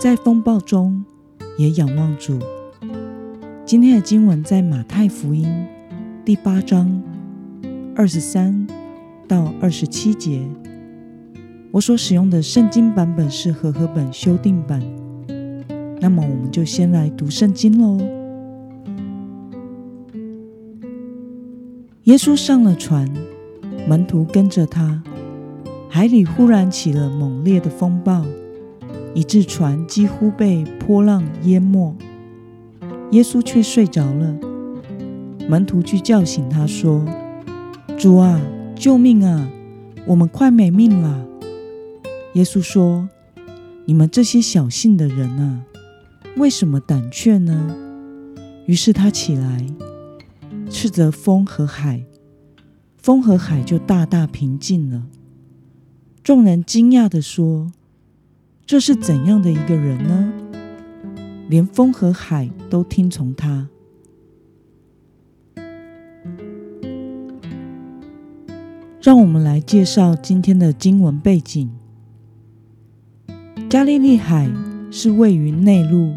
在风暴中也仰望主。今天的经文在马太福音第八章二十三到二十七节。我所使用的圣经版本是和合本修订版。那么，我们就先来读圣经喽。耶稣上了船，门徒跟着他。海里忽然起了猛烈的风暴。以致船几乎被波浪淹没，耶稣却睡着了。门徒去叫醒他，说：“主啊，救命啊！我们快没命了。”耶稣说：“你们这些小信的人啊，为什么胆怯呢？”于是他起来，斥责风和海，风和海就大大平静了。众人惊讶地说。这是怎样的一个人呢？连风和海都听从他。让我们来介绍今天的经文背景。加利利海是位于内陆，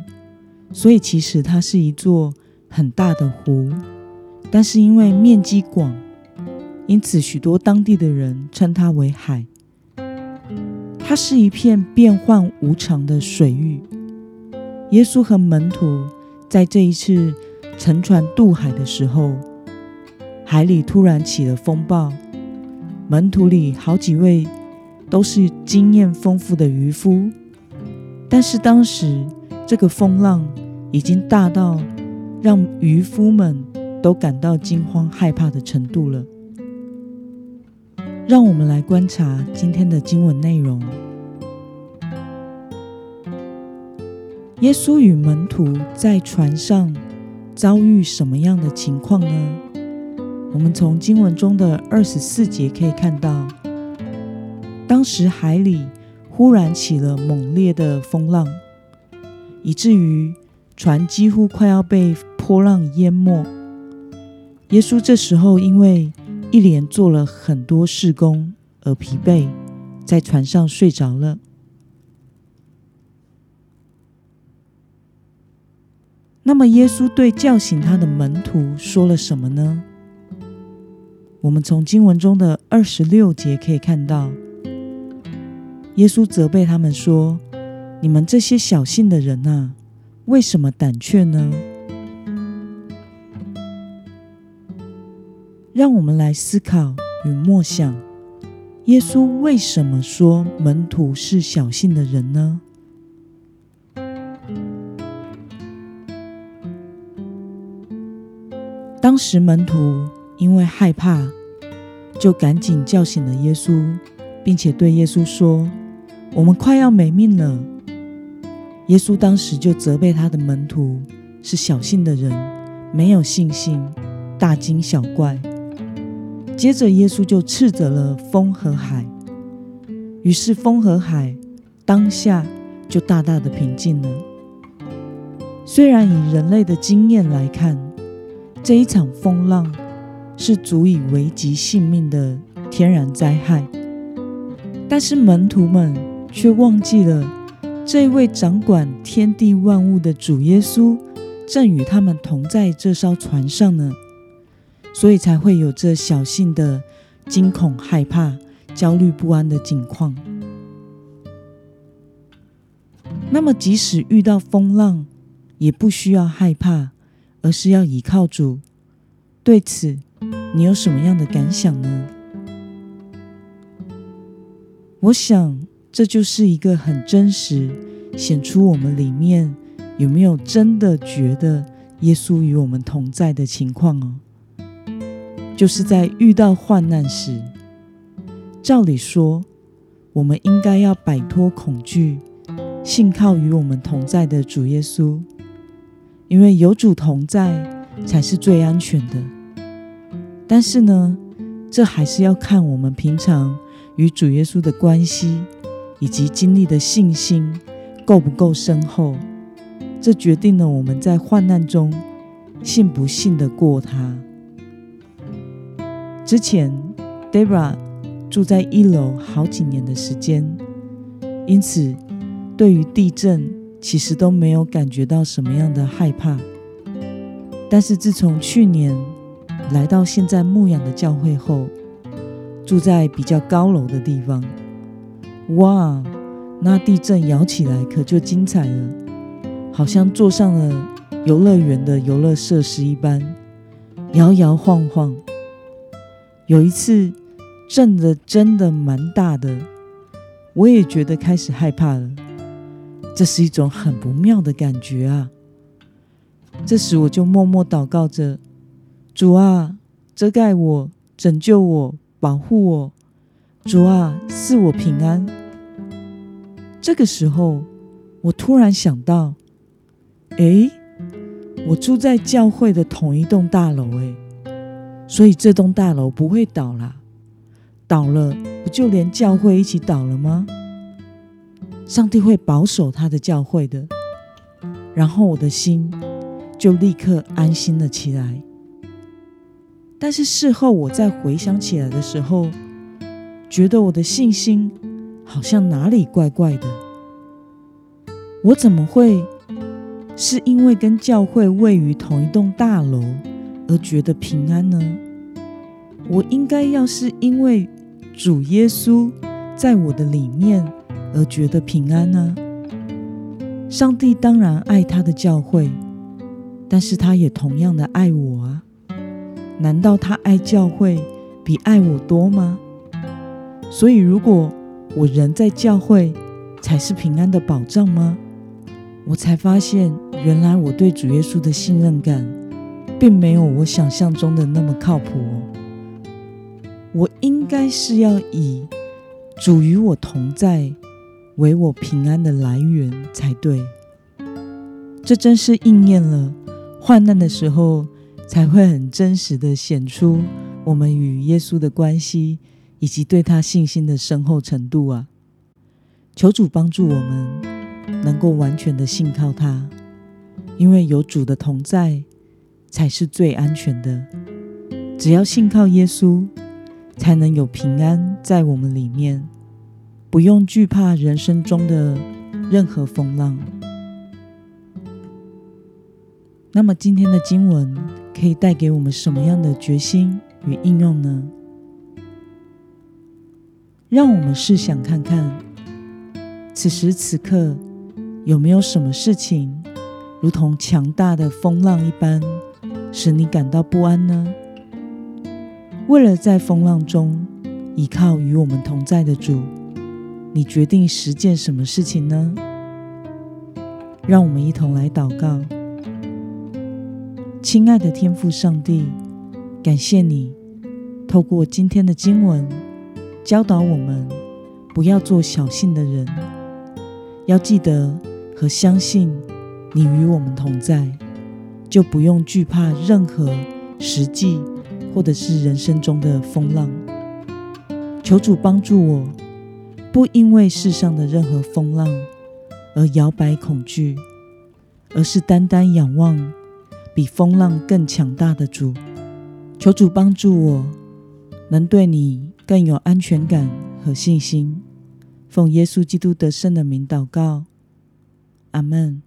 所以其实它是一座很大的湖，但是因为面积广，因此许多当地的人称它为海。它是一片变幻无常的水域。耶稣和门徒在这一次乘船渡海的时候，海里突然起了风暴。门徒里好几位都是经验丰富的渔夫，但是当时这个风浪已经大到让渔夫们都感到惊慌害怕的程度了。让我们来观察今天的经文内容。耶稣与门徒在船上遭遇什么样的情况呢？我们从经文中的二十四节可以看到，当时海里忽然起了猛烈的风浪，以至于船几乎快要被波浪淹没。耶稣这时候因为一连做了很多事工而疲惫，在船上睡着了。那么，耶稣对叫醒他的门徒说了什么呢？我们从经文中的二十六节可以看到，耶稣责备他们说：“你们这些小信的人啊，为什么胆怯呢？”让我们来思考与默想，耶稣为什么说门徒是小信的人呢？当时门徒因为害怕，就赶紧叫醒了耶稣，并且对耶稣说：“我们快要没命了。”耶稣当时就责备他的门徒是小信的人，没有信心，大惊小怪。接着，耶稣就斥责了风和海，于是风和海当下就大大的平静了。虽然以人类的经验来看，这一场风浪是足以危及性命的天然灾害，但是门徒们却忘记了这位掌管天地万物的主耶稣正与他们同在这艘船上呢。所以才会有这小性的惊恐、害怕、焦虑不安的境况。那么，即使遇到风浪，也不需要害怕，而是要倚靠主。对此，你有什么样的感想呢？我想，这就是一个很真实，显出我们里面有没有真的觉得耶稣与我们同在的情况哦。就是在遇到患难时，照理说，我们应该要摆脱恐惧，信靠与我们同在的主耶稣，因为有主同在才是最安全的。但是呢，这还是要看我们平常与主耶稣的关系以及经历的信心够不够深厚，这决定了我们在患难中信不信得过他。之前，Debra 住在一楼好几年的时间，因此对于地震其实都没有感觉到什么样的害怕。但是自从去年来到现在牧养的教会后，住在比较高楼的地方，哇，那地震摇起来可就精彩了，好像坐上了游乐园的游乐设施一般，摇摇晃晃。有一次震的真的蛮大的，我也觉得开始害怕了。这是一种很不妙的感觉啊！这时我就默默祷告着：“主啊，遮盖我，拯救我，保护我。主啊，赐我平安。”这个时候，我突然想到：“诶，我住在教会的同一栋大楼，诶。所以这栋大楼不会倒啦，倒了不就连教会一起倒了吗？上帝会保守他的教会的。然后我的心就立刻安心了起来。但是事后我再回想起来的时候，觉得我的信心好像哪里怪怪的。我怎么会是因为跟教会位于同一栋大楼？而觉得平安呢？我应该要是因为主耶稣在我的里面而觉得平安呢？上帝当然爱他的教会，但是他也同样的爱我啊！难道他爱教会比爱我多吗？所以，如果我人在教会才是平安的保障吗？我才发现，原来我对主耶稣的信任感。并没有我想象中的那么靠谱哦。我应该是要以主与我同在为我平安的来源才对。这真是应验了患难的时候才会很真实的显出我们与耶稣的关系以及对他信心的深厚程度啊！求主帮助我们能够完全的信靠他，因为有主的同在。才是最安全的。只要信靠耶稣，才能有平安在我们里面，不用惧怕人生中的任何风浪。那么，今天的经文可以带给我们什么样的决心与应用呢？让我们试想看看，此时此刻有没有什么事情，如同强大的风浪一般？使你感到不安呢？为了在风浪中依靠与我们同在的主，你决定实践什么事情呢？让我们一同来祷告。亲爱的天父上帝，感谢你透过今天的经文教导我们，不要做小信的人，要记得和相信你与我们同在。就不用惧怕任何实际或者是人生中的风浪。求主帮助我，不因为世上的任何风浪而摇摆恐惧，而是单单仰望比风浪更强大的主。求主帮助我，能对你更有安全感和信心。奉耶稣基督得胜的名祷告，阿门。